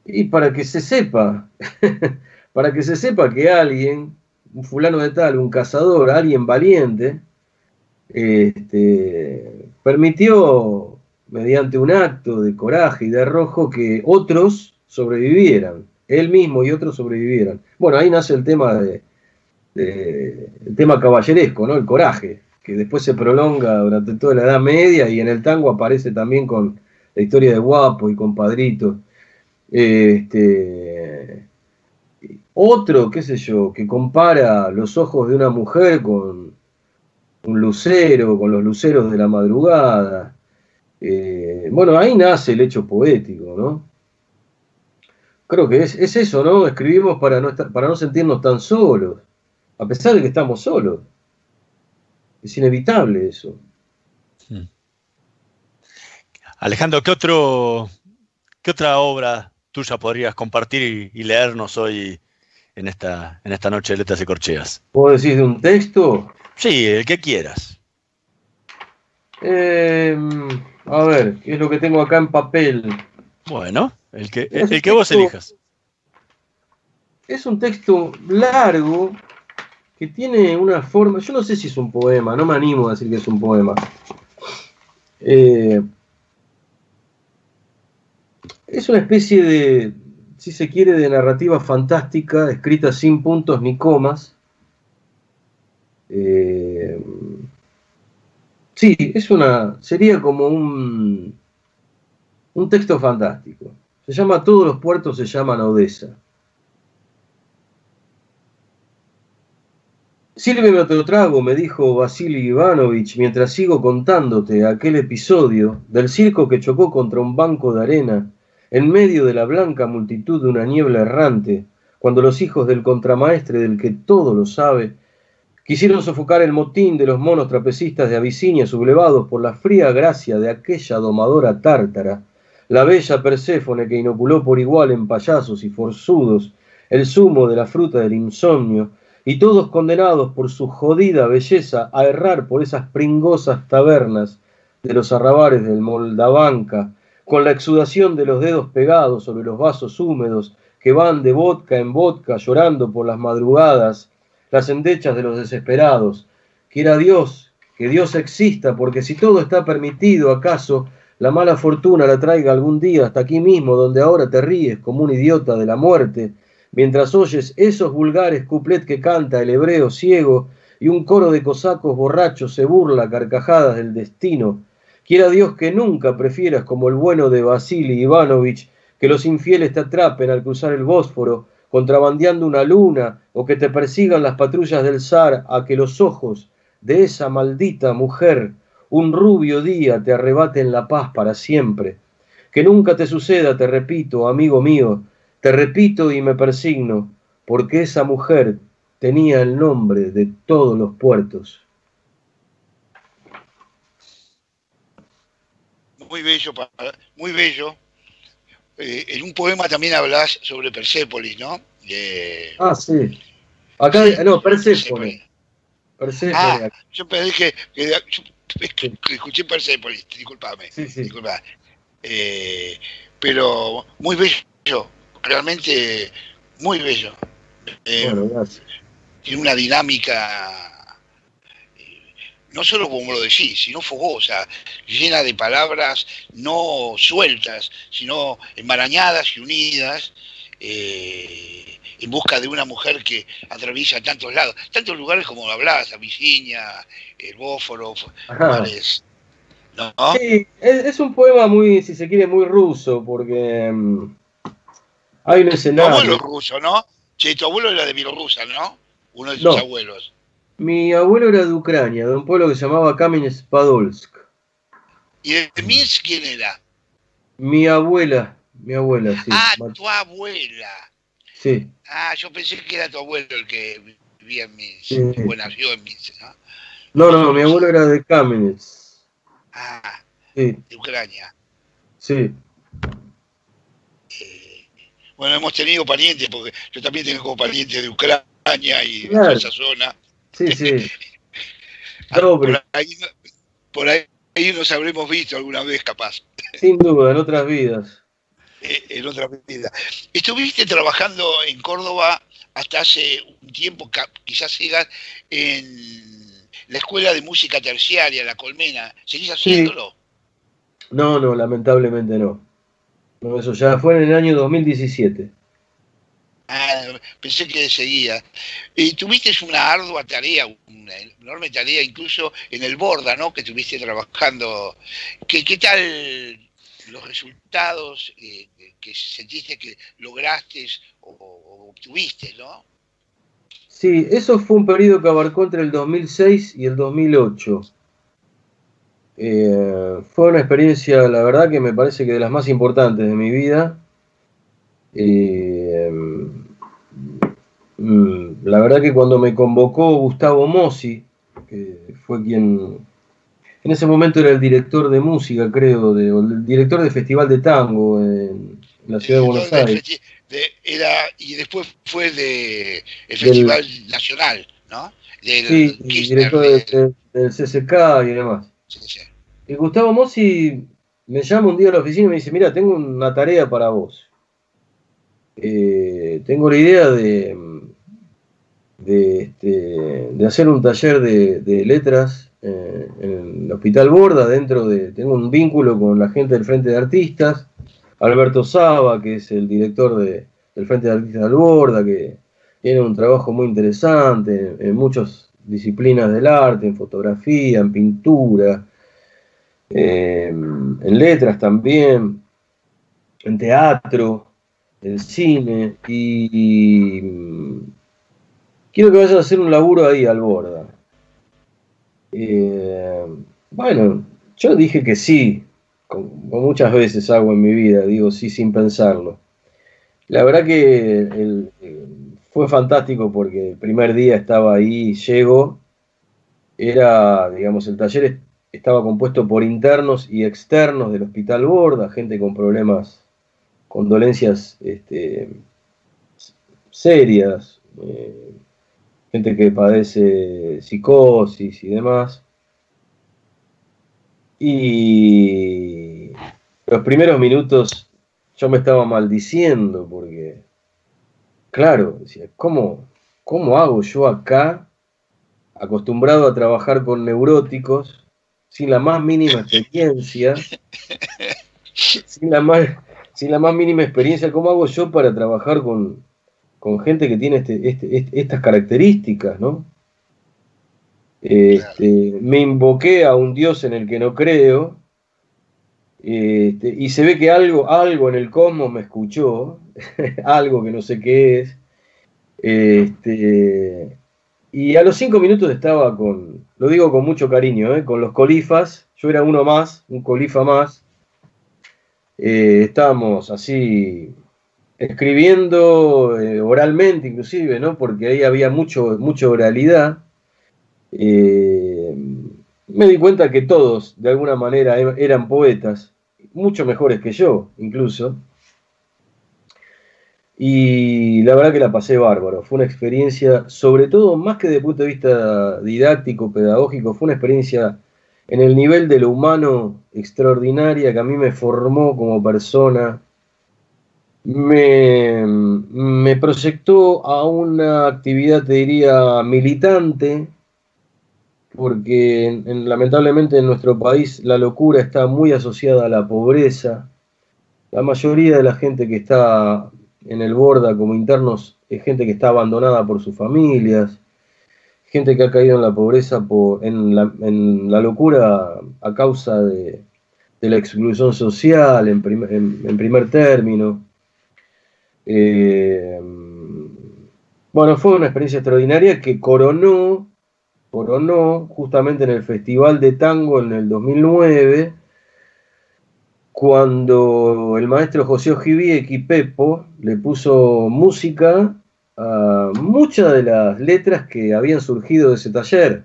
Y para que se sepa, para que se sepa que alguien, un fulano de tal, un cazador, alguien valiente, este, permitió, mediante un acto de coraje y de arrojo, que otros sobrevivieran, él mismo y otros sobrevivieran. Bueno, ahí nace el tema de, el tema caballeresco, ¿no? El coraje, que después se prolonga durante toda la Edad Media y en el tango aparece también con la historia de Guapo y compadrito. Este, otro, qué sé yo, que compara los ojos de una mujer con un lucero, con los luceros de la madrugada. Eh, bueno, ahí nace el hecho poético, ¿no? Creo que es, eso, ¿no? Escribimos para no, para no sentirnos tan solos, a pesar de que estamos solos. Es inevitable eso. Hmm. Alejandro, ¿qué, otro, ¿qué otra obra tuya podrías compartir y, leernos hoy en esta, en esta noche de letras y corcheas? ¿Puedo decir de un texto? Sí, el que quieras. Eh, a ver, ¿qué es lo que tengo acá en papel? Bueno, el que, el, que vos elijas. Es un texto largo que tiene una forma. Yo no sé si es un poema, no me animo a decir que es un poema. Eh, es una especie de, si se quiere, de narrativa fantástica, escrita sin puntos ni comas, eh, sí, es una, sería como un, un texto fantástico. Se llama Todos los puertos se llaman Odessa. Sírveme otro trago, me dijo Vasily Ivanovich, mientras sigo contándote aquel episodio del circo que chocó contra un banco de arena en medio de la blanca multitud de una niebla errante, cuando los hijos del contramaestre del que todo lo sabe Quisieron sofocar el motín de los monos trapecistas de Abisinia sublevados por la fría gracia de aquella domadora tártara, la bella Perséfone que inoculó por igual en payasos y forzudos el zumo de la fruta del insomnio, y todos condenados por su jodida belleza a errar por esas pringosas tabernas de los arrabares del Moldavanca, con la exudación de los dedos pegados sobre los vasos húmedos que van de vodka en vodka llorando por las madrugadas, las endechas de los desesperados. Quiera Dios que Dios exista, porque si todo está permitido, acaso la mala fortuna la traiga algún día hasta aquí mismo, donde ahora te ríes como un idiota de la muerte, mientras oyes esos vulgares cuplet que canta el hebreo ciego y un coro de cosacos borrachos se burla carcajadas del destino. Quiera Dios que nunca prefieras como el bueno de Vasily Ivanovich que los infieles te atrapen al cruzar el Bósforo contrabandeando una luna o que te persigan las patrullas del zar a que los ojos de esa maldita mujer un rubio día te arrebaten la paz para siempre. Que nunca te suceda, te repito, amigo mío, te repito y me persigno, porque esa mujer tenía el nombre de todos los puertos. Muy bello, muy bello. Eh, en un poema también hablas sobre Persépolis, ¿no? Ah, sí. Acá, no, Persépolis. Persépolis. Ah, yo pensé que, escuché Persépolis, disculpame. Sí, sí. Eh, pero muy bello, realmente muy bello. Eh, bueno. Tiene una dinámica no solo como lo decís, sino fogosa, llena de palabras no sueltas, sino enmarañadas y unidas. Eh, en busca de una mujer que atraviesa tantos lados, tantos lugares como hablabas, Abisinia, el Bósforo, Ajá. lugares, ¿no? Sí, es, es un poema muy, si se quiere, muy ruso, porque mm, hay un Tu escenario. abuelo es ruso, ¿no? Che, tu abuelo era de Bielorrusia, ¿no? Uno de tus No. abuelos. Mi abuelo era de Ucrania, de un pueblo que se llamaba Kamenets-Podolsk. ¿Y de Minsk quién era? Mi abuela, mi abuela, sí. ah, tu abuela. Sí, Ah, yo pensé que era tu abuelo el que vivía en Minsk, Sí. o nació en Minsk, ¿no? no, no, mi abuelo era de Kamenets. Ah, Sí, de Ucrania. sí. Bueno, hemos tenido parientes, porque yo también tengo parientes de Ucrania y de Claro. toda esa zona. Sí, sí. Ah, Por ahí, por ahí nos habremos visto alguna vez, capaz, sin duda, en otras vidas. Eh, en otra vida. Estuviste trabajando en Córdoba hasta hace un tiempo, quizás sigas en la Escuela de Música Terciaria, La Colmena. ¿Seguís haciéndolo? No, no, lamentablemente no. No, eso ya fue en el año 2017. Ah, pensé que seguía. Y tuviste una ardua tarea, una enorme tarea, incluso en el Borda, ¿no? Que estuviste trabajando. ¿Qué, qué tal los resultados eh, que- sentiste que lograste o, o obtuviste, ¿no? Sí, eso fue un periodo que abarcó entre el 2006 y el 2008. Eh, fue una experiencia, la verdad, que me parece que de las más importantes de mi vida. Eh, mm, la verdad que cuando me convocó Gustavo Mossi, que fue quien en ese momento era el director de música, creo, de- o el director de Festival de Tango en la ciudad de Buenos Del Aires. de- era, y después fue de el Del- Festival Nacional, ¿no? Del Sí, Kirchner, director de- de- de- del CCK y demás. sí, sí. Y Gustavo Mossi me llama un día a la oficina y me dice, mira, tengo una tarea para vos. Eh, tengo la idea de, de, este, de hacer un taller de, de letras eh, en el Hospital Borda, dentro de, tengo un vínculo con la gente del Frente de Artistas, Alberto Saba, que es el director de- del Frente de Artistas del Borda, que tiene un trabajo muy interesante en, muchas disciplinas del arte, en fotografía, en pintura, eh, en letras también, en teatro, en cine, y, y quiero que vayas a hacer un laburo ahí al Borda. Eh, bueno, yo dije que sí, como muchas veces hago en mi vida, digo sí sin pensarlo. La verdad que fue fantástico porque el primer día estaba ahí, llego, era, digamos, el taller es- estaba compuesto por internos y externos del Hospital Borda, gente con problemas, con dolencias este, serias, eh, gente que padece psicosis y demás. Y los primeros minutos yo me estaba maldiciendo porque, claro, decía, ¿cómo, cómo hago yo acá, acostumbrado a trabajar con neuróticos, sin la más mínima experiencia, sin la más, sin la más mínima experiencia, ¿cómo hago yo para trabajar con, con gente que tiene este- este- este- estas características, ¿no? Este, me invoqué a un Dios en el que no creo, este, y se ve que algo, algo en el cosmos me escuchó, algo que no sé qué es. Este, y a los cinco minutos estaba con, lo digo con mucho cariño, ¿eh? con los colifas, yo era uno más, un colifa más. Eh, estábamos así escribiendo eh, oralmente inclusive, ¿no? Porque ahí había mucho, mucha oralidad. Eh, me di cuenta que todos, de alguna manera, e- eran poetas, mucho mejores que yo, incluso. Y la verdad que la pasé bárbaro. Fue una experiencia, sobre todo, más que desde el punto de vista didáctico, pedagógico, fue una experiencia en el nivel de lo humano extraordinaria que a mí me formó como persona. Me, proyectó a una actividad, te diría, militante, porque en- en- lamentablemente en nuestro país la locura está muy asociada a la pobreza. La mayoría de la gente que está en el Borda como internos es gente que está abandonada por sus familias, gente que ha caído en la pobreza, por, en, la, en la locura a causa de, la exclusión social en- en primer término. Eh, bueno, fue una experiencia extraordinaria que coronó, coronó justamente en el Festival de Tango en el 2009, cuando el maestro José Ojibieki Pepo le puso música a muchas de las letras que habían surgido de ese taller.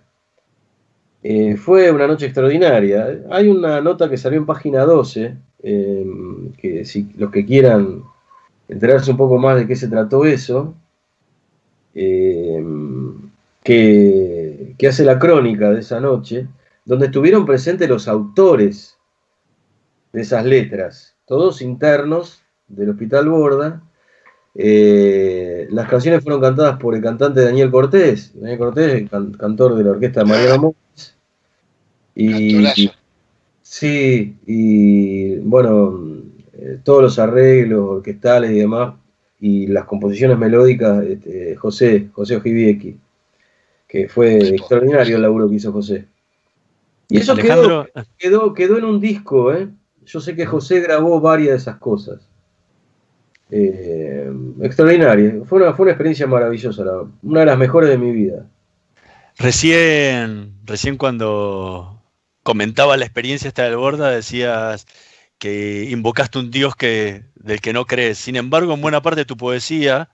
Eh, fue una noche extraordinaria. Hay una nota que salió en página 12, eh, que si los que quieran enterarse un poco más de qué se trató eso, eh, que, que hace la crónica de esa noche, donde estuvieron presentes los autores de esas letras, todos internos del Hospital Borda. Eh, las canciones fueron cantadas por el cantante Daniel Cortés, Daniel Cortés, can- cantor de la orquesta de Mariano Montes. Y, Cantorazo. sí, y bueno, eh, todos los arreglos orquestales y demás, y las composiciones melódicas, este, José, José Ojibieki, que fue extraordinario el laburo que hizo José. Y eso quedó, Alejandro, quedó, quedó en un disco, ¿eh? Yo sé que José grabó varias de esas cosas. Eh, extraordinario. Fue una, fue una experiencia maravillosa, la- una de las mejores de mi vida. recién, recién cuando comentaba la experiencia esta del Borda, decías que invocaste un Dios que, del que no crees. Sin embargo, en buena parte de tu poesía,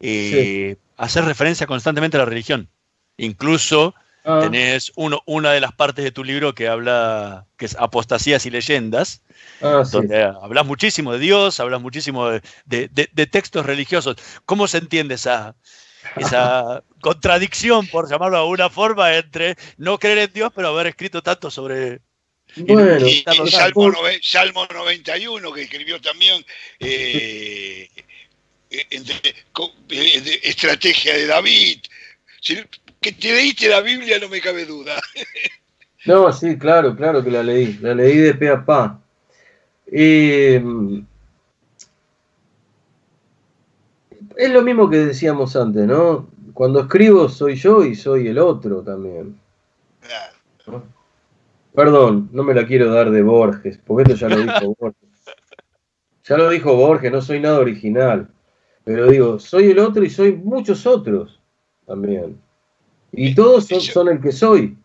eh, haces referencia constantemente a la religión. Incluso Ah, tenés uno, una de las partes de tu libro que habla, que es Apostasías y Leyendas, ah, sí. donde hablas muchísimo de Dios, hablas muchísimo de, de- de- de textos religiosos. ¿Cómo se entiende esa, esa contradicción, por llamarlo de alguna forma, entre no creer en Dios, pero haber escrito tanto sobre... Bueno, Y, y. Salmo, nove- Salmo 91, que escribió también eh, eh, entre- eh, Estrategia de David. Que te leíste la Biblia no me cabe duda. No, sí, claro, claro que la leí. La leí de pe a pa. Eh, es lo mismo que decíamos antes, ¿no? Cuando escribo soy yo y soy el otro también. Claro. Perdón, no me la quiero dar de Borges, porque esto ya lo dijo Borges. Ya lo dijo Borges, no soy nada original. Pero digo, soy el otro y soy muchos otros también. Y todos son, son el que soy.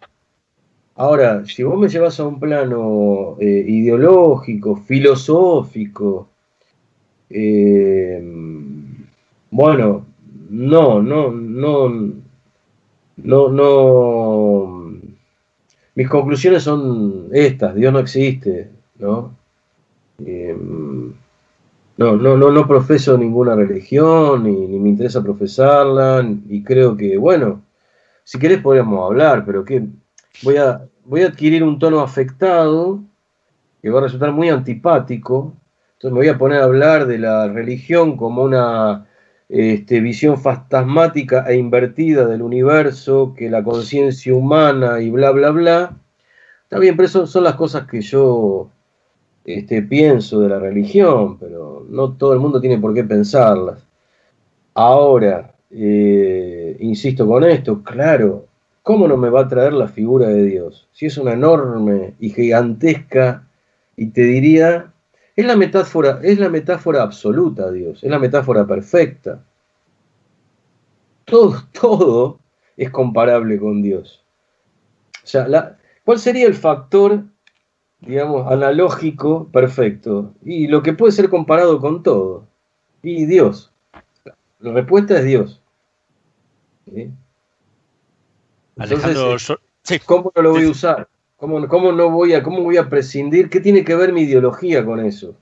Ahora, si vos me llevas a un plano eh, ideológico, filosófico, eh, bueno, no, no, no, no, no. Mis conclusiones son estas: Dios no existe, ¿no? Eh, no, no, no, no profeso ninguna religión, ni, ni me interesa profesarla, y creo que, bueno, si querés podríamos hablar, pero que voy a, voy a adquirir un tono afectado que va a resultar muy antipático. Entonces me voy a poner a hablar de la religión como una este, visión fantasmática e invertida del universo, que la conciencia humana y bla, bla, bla. Está bien, pero eso son las cosas que yo este, pienso de la religión, pero no todo el mundo tiene por qué pensarlas. Ahora, eh, insisto con esto, claro, ¿cómo no me va a traer la figura de Dios? Si es una enorme y gigantesca, y te diría, es la metáfora, es la metáfora absoluta, Dios, es la metáfora perfecta. Todo, todo es comparable con Dios. O sea, la- ¿cuál sería el factor, digamos, analógico perfecto? Y lo que puede ser comparado con todo. Y Dios. La respuesta es Dios. Entonces, ¿Cómo no lo voy a usar? ¿Cómo, cómo no voy a, ¿Cómo voy a prescindir? ¿Qué tiene que ver mi ideología con eso?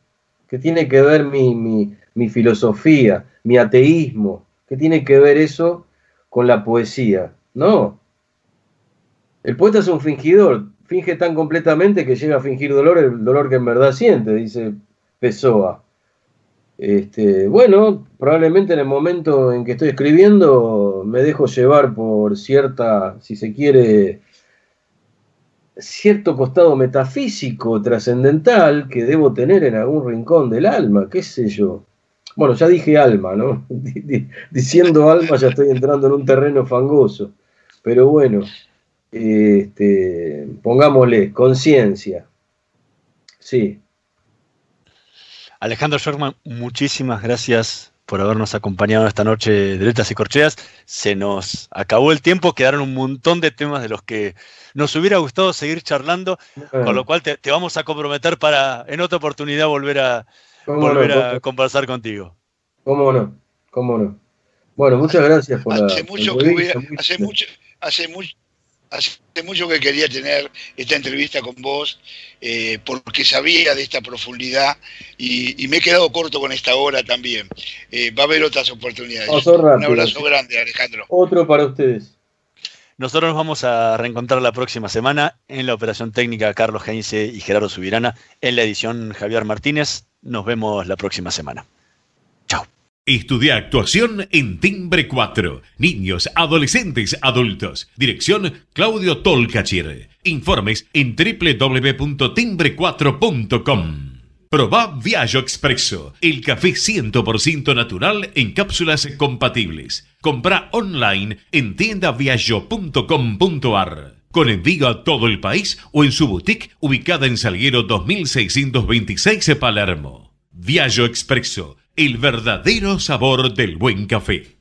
¿Qué tiene que ver mi, mi- mi filosofía, mi ateísmo? ¿Qué tiene que ver eso con la poesía? No. El poeta es un fingidor. Finge tan completamente que llega a fingir dolor, el dolor que en verdad siente, dice Pessoa. Este, bueno, probablemente en el momento en que estoy escribiendo me dejo llevar por cierta, si se quiere, cierto costado metafísico, trascendental, que debo tener en algún rincón del alma, qué sé yo. Bueno, ya dije alma, ¿no? Diciendo alma ya estoy entrando en un terreno fangoso. Pero bueno, este, pongámosle conciencia. Sí. Alejandro Sherman, muchísimas gracias por habernos acompañado esta noche de Letras y Corcheas. Se nos acabó el tiempo, quedaron un montón de temas de los que nos hubiera gustado seguir charlando, con lo cual te, vamos a comprometer para en otra oportunidad volver a, volver a conversar contigo. ¿Cómo no? ¿Cómo no? Bueno, muchas gracias por hace mucho que hace mucho, hace mucho Hace mucho que quería tener esta entrevista con vos, eh, porque sabía de esta profundidad y, me he quedado corto con esta hora también. Eh, va a haber otras oportunidades. Un abrazo grande, Alejandro. Otro para ustedes. Nosotros nos vamos a reencontrar la próxima semana en la operación técnica Carlos Heinze y Gerardo Subirana, en la edición Javier Martínez. Nos vemos la próxima semana. Estudia actuación en Timbre 4. Niños, adolescentes, adultos. Dirección Claudio Tolcachir. Informes en www.timbre4.com. Proba Viaggio Expresso, el café 100% natural en cápsulas compatibles. Compra online en tiendaviaggio.com.ar. Con envío a todo el país o en su boutique ubicada en Salguero 2626 Palermo. Viaggio Expresso el verdadero sabor del buen café.